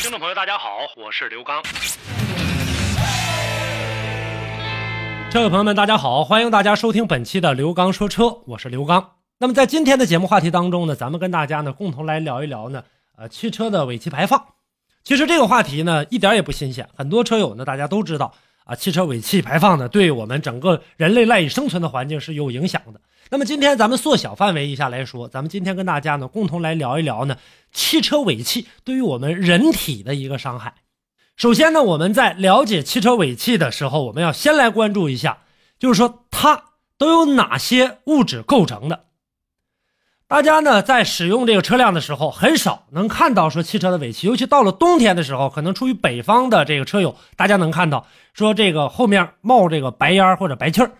听众朋友，大家好，我是刘刚。车友朋友们，大家好，欢迎大家收听本期的刘刚说车，我是刘刚。那么在今天的节目话题当中呢，咱们跟大家呢共同来聊一聊呢，呃，汽车的尾气排放。其实这个话题呢一点也不新鲜，很多车友呢大家都知道啊，汽车尾气排放呢对我们整个人类赖以生存的环境是有影响的。那么今天咱们缩小范围一下来说，咱们今天跟大家呢共同来聊一聊呢，汽车尾气对于我们人体的一个伤害。首先呢，我们在了解汽车尾气的时候，我们要先来关注一下，就是说它都有哪些物质构成的。大家呢在使用这个车辆的时候，很少能看到说汽车的尾气，尤其到了冬天的时候，可能出于北方的这个车友，大家能看到说这个后面冒这个白烟或者白气儿。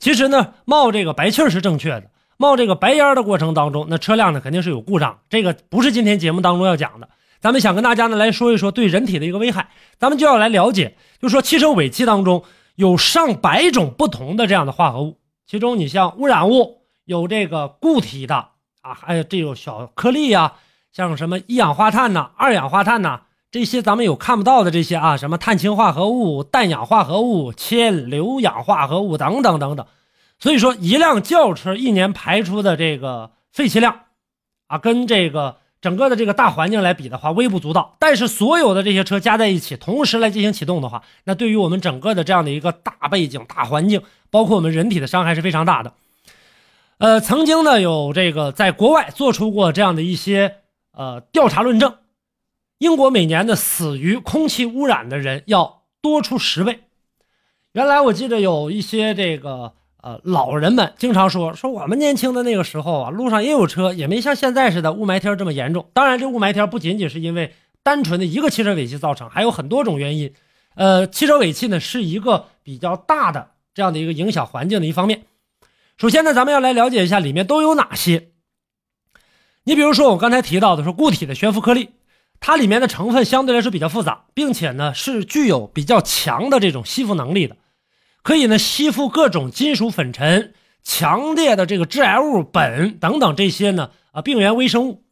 其实呢，冒这个白气儿是正确的。冒这个白烟的过程当中，那车辆呢肯定是有故障。这个不是今天节目当中要讲的。咱们想跟大家呢来说一说对人体的一个危害。咱们就要来了解，就说汽车尾气当中有上百种不同的这样的化合物，其中你像污染物有这个固体的啊，还有这种小颗粒呀，像什么一氧化碳呐、二氧化碳呐。这些咱们有看不到的这些啊，什么碳氢化合物、氮氧化合物、铅硫氧化合物等等等等。所以说，一辆轿车一年排出的这个废气量，啊，跟这个整个的这个大环境来比的话，微不足道。但是所有的这些车加在一起，同时来进行启动的话，那对于我们整个的这样的一个大背景、大环境，包括我们人体的伤害是非常大的。呃，曾经呢，有这个在国外做出过这样的一些呃调查论证。英国每年的死于空气污染的人要多出十倍。原来我记得有一些这个呃老人们经常说说我们年轻的那个时候啊，路上也有车，也没像现在似的雾霾天这么严重。当然，这雾霾天不仅仅是因为单纯的一个汽车尾气造成，还有很多种原因。呃，汽车尾气呢是一个比较大的这样的一个影响环境的一方面。首先呢，咱们要来了解一下里面都有哪些。你比如说我刚才提到的说固体的悬浮颗粒。它里面的成分相对来说比较复杂，并且呢是具有比较强的这种吸附能力的，可以呢吸附各种金属粉尘、强烈的这个致癌物苯等等这些呢啊病原微生物。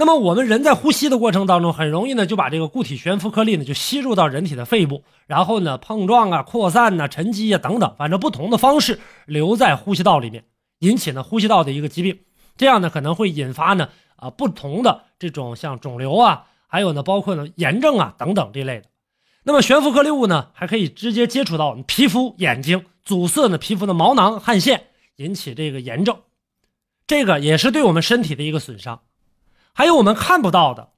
那么我们人在呼吸的过程当中，很容易呢就把这个固体悬浮颗粒呢就吸入到人体的肺部，然后呢碰撞啊、扩散呐、沉积啊等等，反正不同的方式留在呼吸道里面，引起呢呼吸道的一个疾病。这样呢可能会引发呢。啊，不同的这种像肿瘤啊，还有呢，包括呢炎症啊等等这类的。那么悬浮颗粒物呢，还可以直接接触到皮肤、眼睛，阻塞呢皮肤的毛囊、汗腺，引起这个炎症。这个也是对我们身体的一个损伤。还有我们看不到的，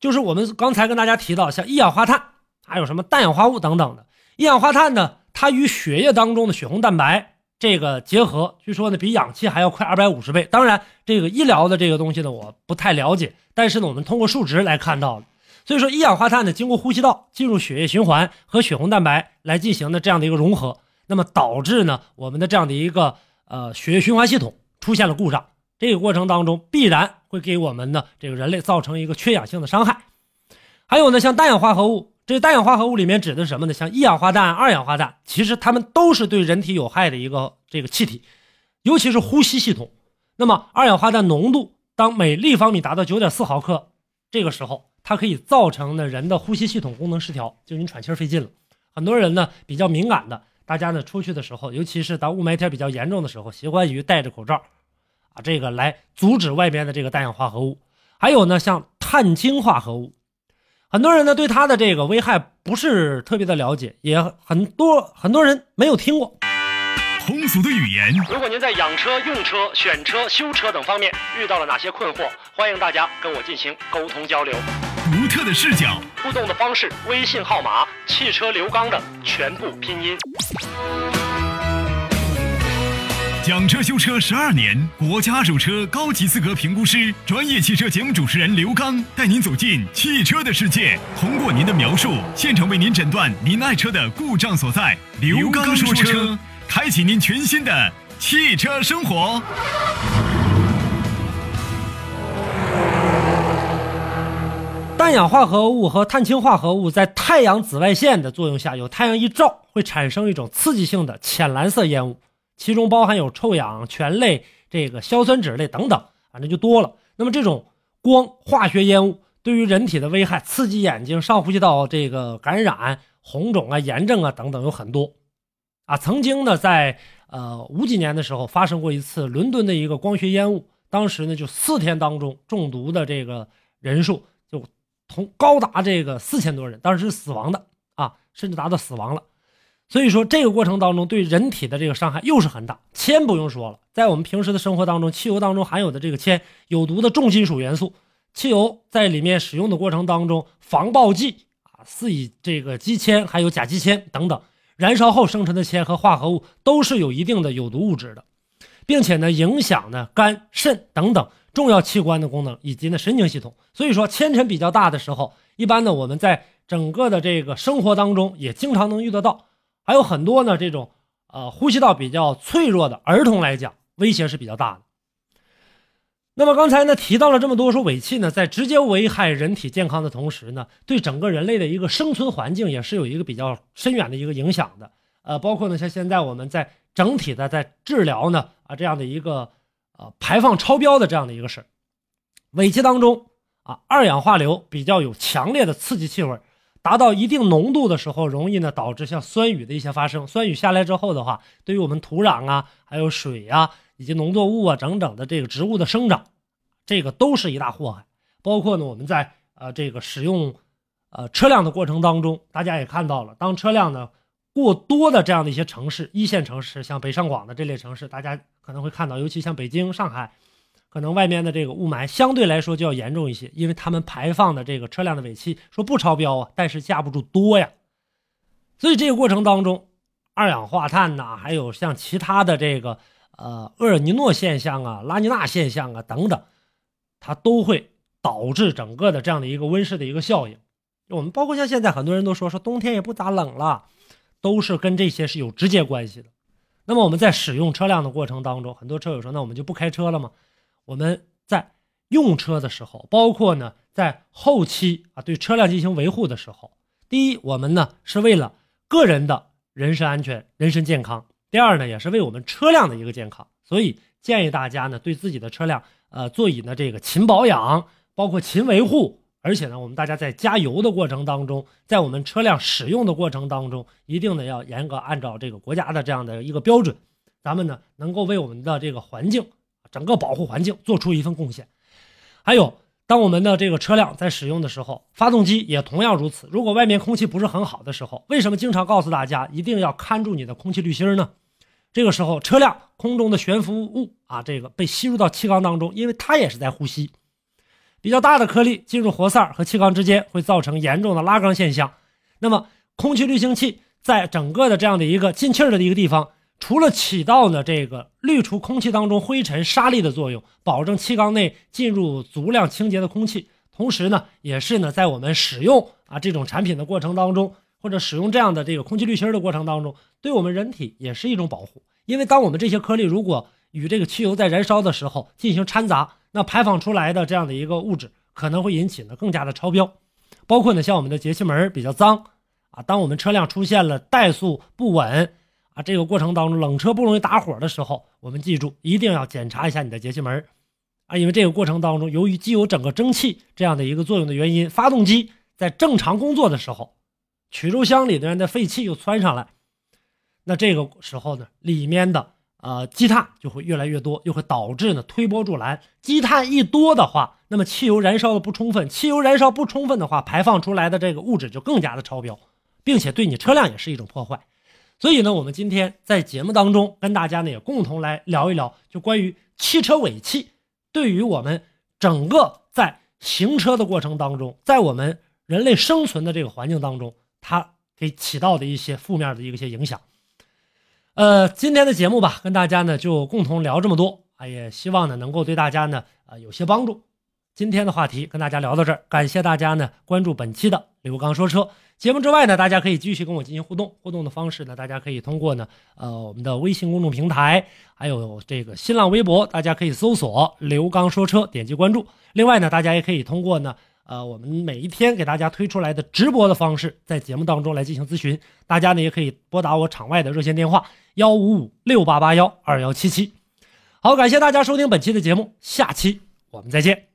就是我们刚才跟大家提到，像一氧化碳，还有什么氮氧化物等等的。一氧化碳呢，它与血液当中的血红蛋白。这个结合，据说呢比氧气还要快二百五十倍。当然，这个医疗的这个东西呢，我不太了解。但是呢，我们通过数值来看到的。所以说，一氧化碳呢经过呼吸道进入血液循环和血红蛋白来进行的这样的一个融合，那么导致呢我们的这样的一个呃血液循环系统出现了故障。这个过程当中必然会给我们的这个人类造成一个缺氧性的伤害。还有呢，像氮氧化合物。这个氮氧化合物里面指的是什么呢？像一氧化氮、二氧化氮，其实它们都是对人体有害的一个这个气体，尤其是呼吸系统。那么二氧化氮浓度当每立方米达到九点四毫克，这个时候它可以造成的人的呼吸系统功能失调，就你喘气费劲了。很多人呢比较敏感的，大家呢出去的时候，尤其是当雾霾天比较严重的时候，习惯于戴着口罩，啊，这个来阻止外边的这个氮氧化合物。还有呢，像碳氢化合物。很多人呢对它的这个危害不是特别的了解，也很多很多人没有听过。通俗的语言。如果您在养车、用车、选车、修车等方面遇到了哪些困惑，欢迎大家跟我进行沟通交流。独特的视角，互动的方式，微信号码：汽车刘刚的全部拼音。讲车修车十二年，国家二手车高级资格评估师，专业汽车节目主持人刘刚带您走进汽车的世界，通过您的描述，现场为您诊断您爱车的故障所在。刘刚说车，开启您全新的汽车生活。氮氧化合物和碳氢化合物在太阳紫外线的作用下，有太阳一照，会产生一种刺激性的浅蓝色烟雾。其中包含有臭氧、醛类、这个硝酸酯类等等，反正就多了。那么这种光化学烟雾对于人体的危害，刺激眼睛、上呼吸道这个感染、红肿啊、炎症啊等等有很多。啊，曾经呢，在呃五几年的时候发生过一次伦敦的一个光学烟雾，当时呢就四天当中中毒的这个人数就同高达这个四千多人，当时是死亡的啊，甚至达到死亡了。所以说，这个过程当中对人体的这个伤害又是很大。铅不用说了，在我们平时的生活当中，汽油当中含有的这个铅，有毒的重金属元素，汽油在里面使用的过程当中，防爆剂啊，四乙这个基铅，还有甲基铅等等，燃烧后生成的铅和化合物都是有一定的有毒物质的，并且呢，影响呢肝、肾等等重要器官的功能以及呢神经系统。所以说，铅尘比较大的时候，一般呢我们在整个的这个生活当中也经常能遇得到。还有很多呢，这种呃呼吸道比较脆弱的儿童来讲，威胁是比较大的。那么刚才呢提到了这么多，说尾气呢在直接危害人体健康的同时呢，对整个人类的一个生存环境也是有一个比较深远的一个影响的。呃，包括呢像现在我们在整体的在治疗呢啊这样的一个呃排放超标的这样的一个事，尾气当中啊二氧化硫比较有强烈的刺激气味。达到一定浓度的时候，容易呢导致像酸雨的一些发生。酸雨下来之后的话，对于我们土壤啊、还有水啊，以及农作物啊整整的这个植物的生长，这个都是一大祸害。包括呢我们在呃这个使用呃车辆的过程当中，大家也看到了，当车辆呢过多的这样的一些城市，一线城市像北上广的这类城市，大家可能会看到，尤其像北京、上海。可能外面的这个雾霾相对来说就要严重一些，因为他们排放的这个车辆的尾气说不超标啊，但是架不住多呀。所以这个过程当中，二氧化碳呐，还有像其他的这个呃厄尔尼诺现象啊、拉尼娜现象啊等等，它都会导致整个的这样的一个温室的一个效应。我们包括像现在很多人都说说冬天也不咋冷了，都是跟这些是有直接关系的。那么我们在使用车辆的过程当中，很多车友说那我们就不开车了吗？我们在用车的时候，包括呢，在后期啊对车辆进行维护的时候，第一，我们呢是为了个人的人身安全、人身健康；第二呢，也是为我们车辆的一个健康。所以建议大家呢，对自己的车辆，呃，座椅呢这个勤保养，包括勤维护。而且呢，我们大家在加油的过程当中，在我们车辆使用的过程当中，一定呢要严格按照这个国家的这样的一个标准，咱们呢能够为我们的这个环境。整个保护环境做出一份贡献，还有，当我们的这个车辆在使用的时候，发动机也同样如此。如果外面空气不是很好的时候，为什么经常告诉大家一定要看住你的空气滤芯呢？这个时候，车辆空中的悬浮物啊，这个被吸入到气缸当中，因为它也是在呼吸，比较大的颗粒进入活塞和气缸之间，会造成严重的拉缸现象。那么，空气滤清器在整个的这样的一个进气儿的一个地方。除了起到呢这个滤除空气当中灰尘沙粒的作用，保证气缸内进入足量清洁的空气，同时呢也是呢在我们使用啊这种产品的过程当中，或者使用这样的这个空气滤芯的过程当中，对我们人体也是一种保护。因为当我们这些颗粒如果与这个汽油在燃烧的时候进行掺杂，那排放出来的这样的一个物质可能会引起呢更加的超标。包括呢像我们的节气门比较脏啊，当我们车辆出现了怠速不稳。啊，这个过程当中，冷车不容易打火的时候，我们记住一定要检查一下你的节气门啊，因为这个过程当中，由于机油整个蒸汽这样的一个作用的原因，发动机在正常工作的时候，曲轴箱里面的废气又窜上来，那这个时候呢，里面的呃积碳就会越来越多，又会导致呢推波助澜。积碳一多的话，那么汽油燃烧的不充分，汽油燃烧不充分的话，排放出来的这个物质就更加的超标，并且对你车辆也是一种破坏。所以呢，我们今天在节目当中跟大家呢也共同来聊一聊，就关于汽车尾气对于我们整个在行车的过程当中，在我们人类生存的这个环境当中，它给起到的一些负面的一些影响。呃，今天的节目吧，跟大家呢就共同聊这么多啊，也希望呢能够对大家呢啊有些帮助。今天的话题跟大家聊到这儿，感谢大家呢关注本期的刘刚说车节目之外呢，大家可以继续跟我进行互动。互动的方式呢，大家可以通过呢呃我们的微信公众平台，还有这个新浪微博，大家可以搜索刘刚说车，点击关注。另外呢，大家也可以通过呢呃我们每一天给大家推出来的直播的方式，在节目当中来进行咨询。大家呢也可以拨打我场外的热线电话幺五五六八八幺二幺七七。好，感谢大家收听本期的节目，下期我们再见。